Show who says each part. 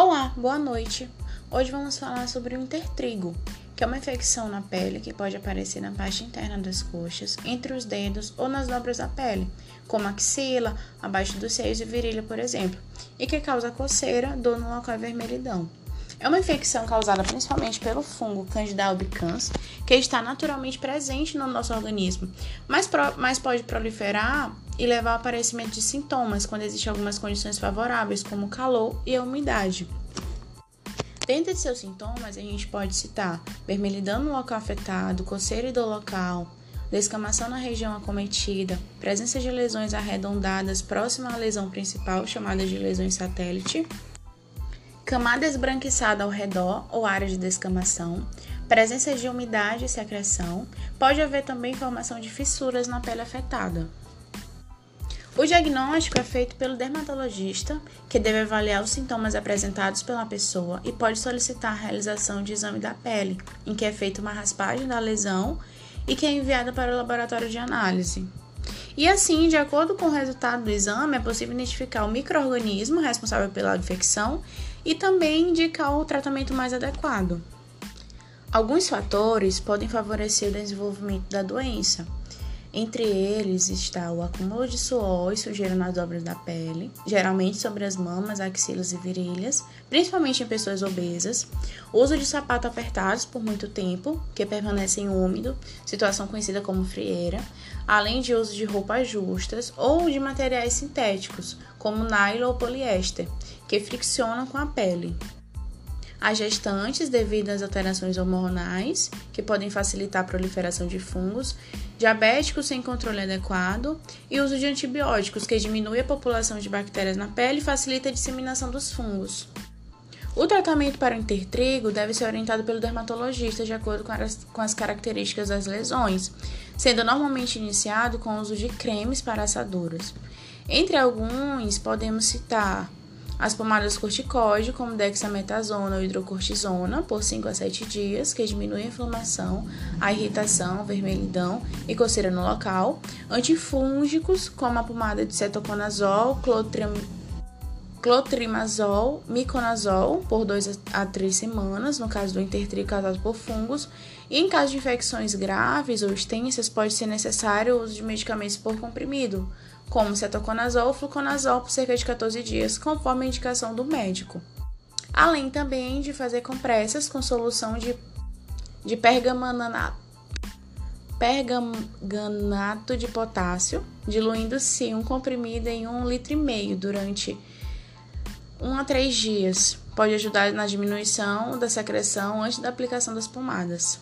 Speaker 1: Olá, boa noite. Hoje vamos falar sobre o intertrigo, que é uma infecção na pele que pode aparecer na parte interna das coxas, entre os dedos ou nas dobras da pele, como axila, abaixo dos seios e virilha, por exemplo, e que causa coceira, dor no local e vermelhidão. É uma infecção causada principalmente pelo fungo Candida albicans, que está naturalmente presente no nosso organismo, mas, pro, mas pode proliferar e levar ao aparecimento de sintomas quando existem algumas condições favoráveis, como calor e a umidade. Dentre seus sintomas, a gente pode citar vermelhidão no local afetado, coceira e dor local, descamação na região acometida, presença de lesões arredondadas próxima à lesão principal, chamadas de lesões satélite, camada esbranquiçada ao redor ou área de descamação, presença de umidade e secreção, pode haver também formação de fissuras na pele afetada. O diagnóstico é feito pelo dermatologista, que deve avaliar os sintomas apresentados pela pessoa e pode solicitar a realização de exame da pele, em que é feita uma raspagem da lesão e que é enviada para o laboratório de análise. E assim, de acordo com o resultado do exame, é possível identificar o microorganismo responsável pela infecção e também indicar o tratamento mais adequado. Alguns fatores podem favorecer o desenvolvimento da doença, entre eles está o acúmulo de suor e sujeira nas dobras da pele, geralmente sobre as mamas, axilas e virilhas, principalmente em pessoas obesas, uso de sapatos apertados por muito tempo, que permanecem úmido, situação conhecida como frieira, além de uso de roupas justas ou de materiais sintéticos, como nylon ou poliéster, que friccionam com a pele as gestantes devido às alterações hormonais, que podem facilitar a proliferação de fungos, diabéticos sem controle adequado e uso de antibióticos, que diminui a população de bactérias na pele e facilita a disseminação dos fungos. O tratamento para o intertrigo deve ser orientado pelo dermatologista de acordo com as, com as características das lesões, sendo normalmente iniciado com o uso de cremes para assaduras. Entre alguns, podemos citar as pomadas corticoide, como dexametasona ou hidrocortisona, por 5 a 7 dias, que diminui a inflamação, a irritação, vermelhidão e coceira no local. Antifúngicos, como a pomada de cetoconazol, clotrim... clotrimazol, miconazol, por 2 a 3 semanas, no caso do intertrigo causado por fungos. E em caso de infecções graves ou extensas, pode ser necessário o uso de medicamentos por comprimido, como cetoconazol ou fluconazol por cerca de 14 dias, conforme a indicação do médico. Além também de fazer compressas com solução de, de pergamanato, pergamanato de potássio, diluindo-se um comprimido em um litro e meio durante 1 a 3 dias. Pode ajudar na diminuição da secreção antes da aplicação das pomadas.